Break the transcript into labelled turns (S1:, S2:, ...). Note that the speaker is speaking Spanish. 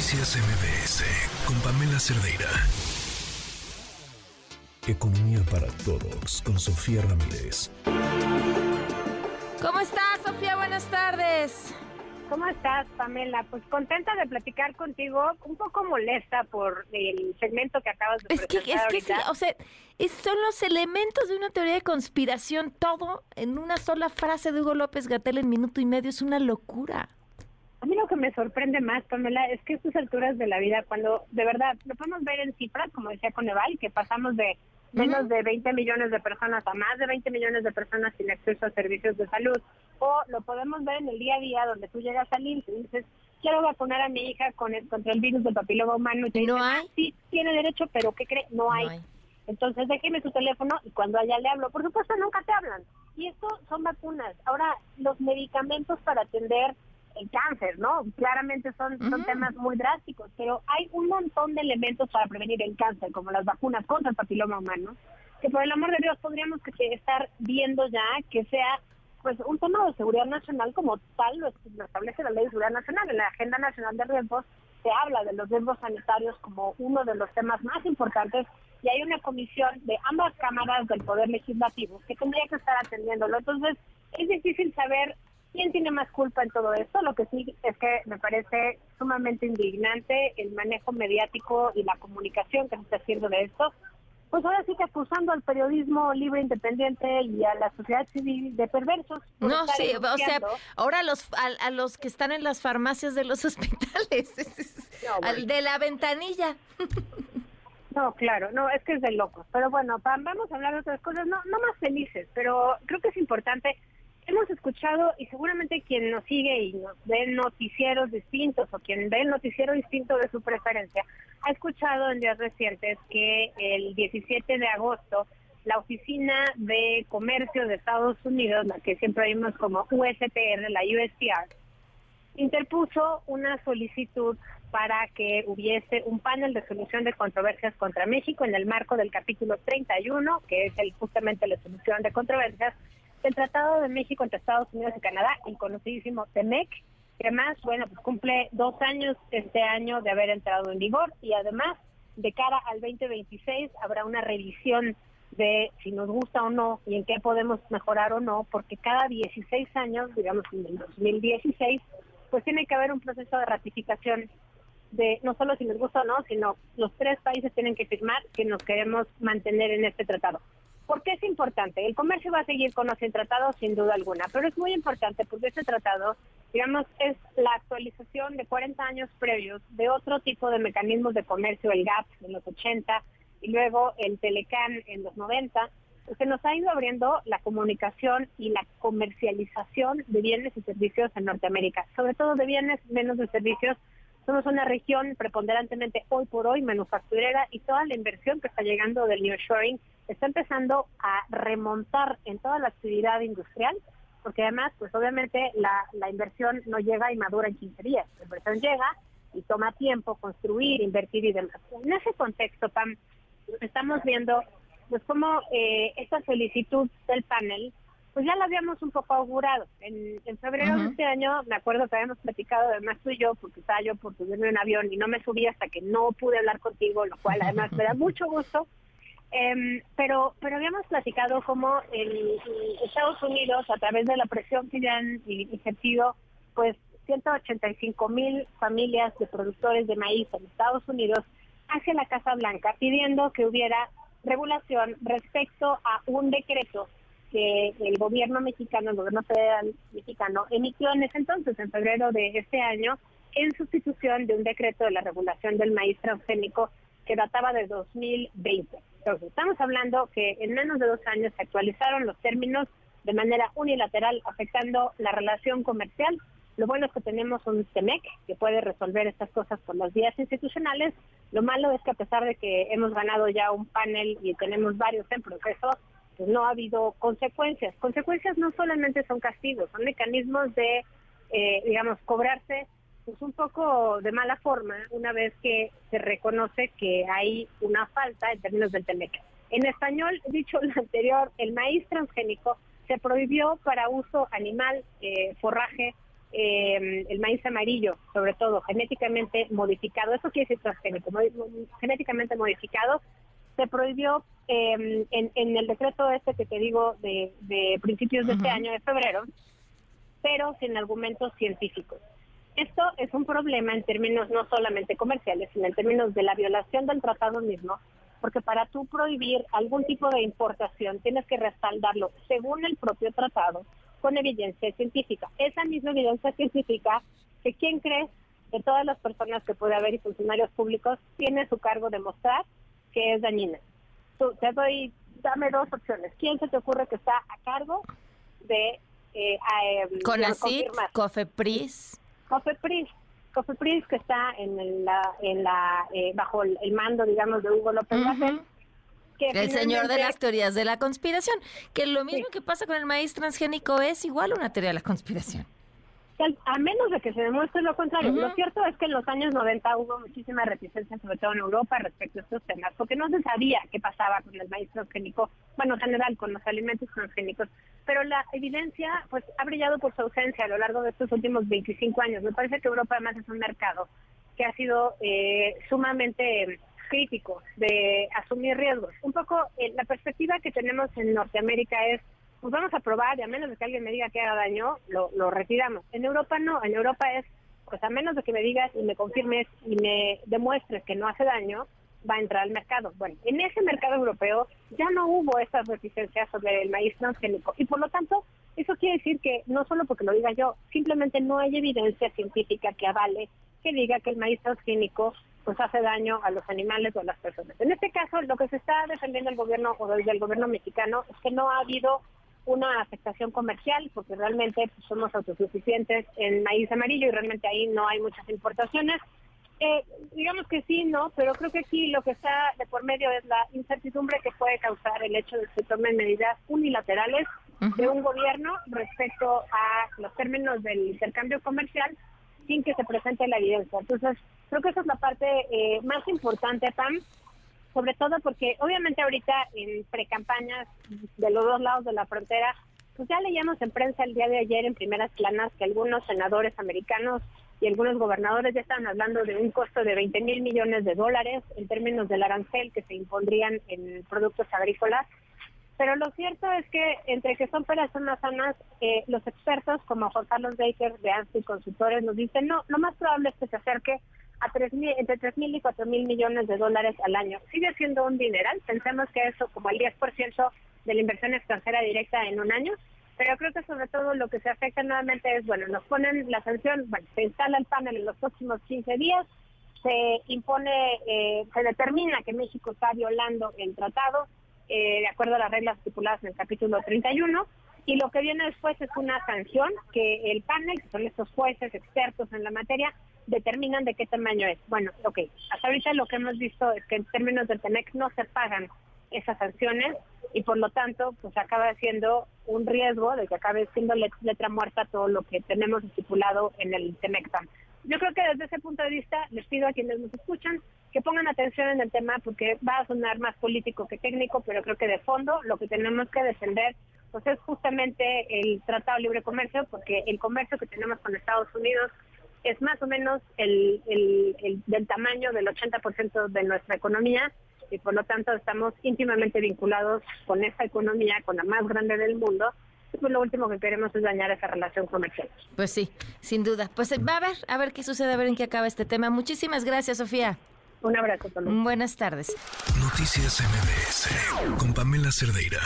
S1: Noticias MBS con Pamela Cerdeira. Economía para todos con Sofía Ramírez.
S2: ¿Cómo estás, Sofía? Buenas tardes.
S3: ¿Cómo estás, Pamela? Pues contenta de platicar contigo, un poco molesta por el segmento que acabas de
S2: es que,
S3: presentar
S2: Es que sí, o sea, son los elementos de una teoría de conspiración, todo en una sola frase de Hugo López Gatel en minuto y medio, es una locura.
S3: Que me sorprende más, Pamela, es que a estas alturas de la vida, cuando de verdad lo podemos ver en cifras, como decía Coneval, que pasamos de menos de 20 millones de personas a más de 20 millones de personas sin acceso a servicios de salud, o lo podemos ver en el día a día, donde tú llegas al IMSS y dices, quiero vacunar a mi hija con el, contra el virus del papiloma humano, y te
S2: ¿No
S3: dicen,
S2: hay?
S3: "Ah, sí, tiene derecho, pero ¿qué cree? No hay.
S2: No hay.
S3: Entonces déjeme su teléfono y cuando allá le hablo, por supuesto nunca te hablan. Y esto son vacunas. Ahora, los medicamentos para atender el cáncer, ¿no? Claramente son, temas muy drásticos, pero hay un montón de elementos para prevenir el cáncer, como las vacunas contra el papiloma humano, que por el amor de Dios tendríamos que estar viendo ya que sea pues un tema de seguridad nacional como tal lo, lo establece la ley de seguridad nacional. En la Agenda Nacional de Riesgos se habla de los riesgos sanitarios como uno de los temas más importantes y hay una comisión de ambas cámaras del Poder Legislativo que tendría que estar atendiéndolo. Entonces, es difícil saber quién tiene más culpa en todo esto. Lo que sí es que me parece sumamente indignante el manejo mediático y la comunicación que se está haciendo de esto. Pues ahora sí que acusando al periodismo libre, independiente y a la sociedad civil de perversos.
S2: No, sí, o sea, ahora los, a, a los que están en las farmacias de los hospitales,
S3: No,
S2: al de la ventanilla.
S3: No, claro, no, es que es de locos. Pero bueno, Pam, vamos a hablar de otras cosas, no, no más felices, pero creo que es importante. Hemos escuchado, y seguramente quien nos sigue y nos ve noticieros distintos, o quien ve el noticiero distinto de su preferencia, ha escuchado en días recientes que el 17 de agosto la Oficina de Comercio de Estados Unidos, la que siempre vimos como USTR, la USTR, interpuso una solicitud para que hubiese un panel de solución de controversias contra México en el marco del capítulo 31, que es el, justamente la solución de controversias del Tratado de México entre Estados Unidos y Canadá, el conocidísimo TEMEC, que además, bueno, pues cumple dos años este año de haber entrado en vigor y además, de cara al 2026, habrá una revisión de si nos gusta o no y en qué podemos mejorar o no, porque cada 16 años, digamos en el 2016, pues tiene que haber un proceso de ratificación de no solo si nos gusta o no, sino los tres países tienen que firmar que nos queremos mantener en este tratado. ¿Por qué es importante? El comercio va a seguir con ese tratado sin duda alguna, pero es muy importante porque este tratado, digamos, es la actualización de 40 años previos de otro tipo de mecanismos de comercio, el GAP en los 80 y luego el Telecan en los 90, que nos ha ido abriendo la comunicación y la comercialización de bienes y servicios en Norteamérica, sobre todo de bienes, menos de servicios. Somos una región preponderantemente hoy por hoy manufacturera y toda la inversión que está llegando del nearshoring está empezando a remontar en toda la actividad industrial, porque además, pues obviamente la, la inversión no llega y madura en 15 días. La inversión llega y toma tiempo construir, invertir y demás. En ese contexto, Pam, estamos viendo pues cómo eh, esta solicitud del panel, pues ya la habíamos un poco augurado. En, en febrero de este año, me acuerdo que habíamos platicado además tú y yo, porque estaba yo por subirme un avión y no me subí hasta que no pude hablar contigo, lo cual además me da mucho gusto. Em, pero pero habíamos platicado cómo el, Estados Unidos, a través de la presión que ya han ejercido, pues 185 mil familias de productores de maíz en Estados Unidos hacia la Casa Blanca pidiendo que hubiera regulación respecto a un decreto que el gobierno mexicano, el gobierno federal mexicano, emitió en ese entonces, en febrero de este año, en sustitución de un decreto de la regulación del maíz transgénico que databa de 2020. Entonces, estamos hablando que en menos de dos años se actualizaron los términos de manera unilateral, afectando la relación comercial. Lo bueno es que tenemos un TEMEC que puede resolver estas cosas por las vías institucionales. Lo malo es que a pesar de que hemos ganado ya un panel y tenemos varios en proceso, pues no ha habido consecuencias. Consecuencias no solamente son castigos, son mecanismos de, eh, digamos, cobrarse pues un poco de mala forma una vez que se reconoce que hay una falta en términos del TEMEC. En español, dicho lo anterior, el maíz transgénico se prohibió para uso animal, eh, forraje eh, el maíz amarillo, sobre todo genéticamente modificado, eso quiere decir transgénico, genéticamente modificado, se prohibió em, en, el decreto este que te digo de, principios de este año, de febrero, pero sin argumentos científicos. Esto es un problema en términos no solamente comerciales, sino en términos de la violación del tratado mismo, porque para tú prohibir algún tipo de importación tienes que respaldarlo según el propio tratado con evidencia científica. Esa misma evidencia científica que quién cree de todas las personas que puede haber y funcionarios públicos tiene su cargo demostrar que es dañina. Tú, te doy, dame dos opciones. ¿Quién se te ocurre que está a cargo de...
S2: Eh, em, Conacit, Cofepris.
S3: Cofepris. Cofepris que está en la, en la eh, bajo el, mando, digamos, de Hugo López uh
S2: el señor de las teorías de la conspiración, que lo mismo que pasa con el maíz transgénico es igual una teoría de la conspiración
S3: a menos de que se demuestre lo contrario. Lo cierto es que en los años 90 hubo muchísima reticencia, sobre todo en Europa, respecto a estos temas, porque no se sabía qué pasaba con el maíz transgénico, bueno, en general con los alimentos transgénicos. Pero la evidencia pues ha brillado por su ausencia a lo largo de estos últimos 25 años. Me parece que Europa además es un mercado que ha sido eh, sumamente crítico de asumir riesgos. Un poco eh, la perspectiva que tenemos en Norteamérica es pues vamos a probar y a menos de que alguien me diga que haga daño, lo, lo retiramos. En Europa no, en Europa es, pues a menos de que me digas y me confirmes y me demuestres que no hace daño, va a entrar al mercado. Bueno, en ese mercado europeo ya no hubo esas resistencias sobre el maíz transgénico y por lo tanto eso quiere decir que no solo porque lo diga yo, simplemente no hay evidencia científica que avale que diga que el maíz transgénico pues hace daño a los animales o a las personas. En este caso, lo que se está defendiendo el gobierno o desde el gobierno mexicano es que no ha habido una afectación comercial, porque realmente pues, somos autosuficientes en maíz amarillo y realmente ahí no hay muchas importaciones. Eh, digamos que sí, no, pero creo que aquí lo que está de por medio es la incertidumbre que puede causar el hecho de que se tomen medidas unilaterales de un gobierno respecto a los términos del intercambio comercial sin que se presente la evidencia. Entonces, creo que esa es la parte eh, más importante, Pam, sobre todo porque obviamente ahorita en precampañas de los dos lados de la frontera, pues ya leíamos en prensa el día de ayer en primeras planas que algunos senadores americanos y algunos gobernadores ya estaban hablando de un costo de 20 mil millones de dólares en términos del arancel que se impondrían en productos agrícolas. Pero lo cierto es que entre que son personas sanas, eh, los expertos como Juan Carlos Baker de ANSI Consultores nos dicen, no, lo más probable es que se acerque a tres mil, entre 3 mil y 4 mil millones de dólares al año. Sigue siendo un dineral, pensemos que eso como el 10% de la inversión extranjera directa en un año, pero creo que sobre todo lo que se afecta nuevamente es, bueno, nos ponen la sanción, bueno, se instala el panel en los próximos 15 días, se impone, eh, se determina que México está violando el tratado eh, de acuerdo a las reglas estipuladas en el capítulo 31, y lo que viene después es una sanción que el panel, que son estos jueces expertos en la materia, determinan de qué tamaño es. Bueno, ok, hasta ahorita lo que hemos visto es que en términos del TEMEC no se pagan esas sanciones y por lo tanto pues acaba siendo un riesgo de que acabe siendo letra muerta todo lo que tenemos estipulado en el TEMECTAM. Yo creo que desde ese punto de vista les pido a quienes nos escuchan que pongan atención en el tema porque va a sonar más político que técnico, pero creo que de fondo lo que tenemos que defender pues es justamente el Tratado de Libre Comercio, porque el comercio que tenemos con Estados Unidos es más o menos el, el, del tamaño del 80% de nuestra economía y por lo tanto estamos íntimamente vinculados con esa economía, con la más grande del mundo. Y pues lo último que queremos es dañar esa relación comercial.
S2: Pues sí, sin duda. Pues va a ver, a ver qué sucede, a ver en qué acaba este tema. Muchísimas gracias, Sofía.
S3: Un abrazo,
S2: Buenas tardes.
S1: Noticias MBS con Pamela Cerdeira.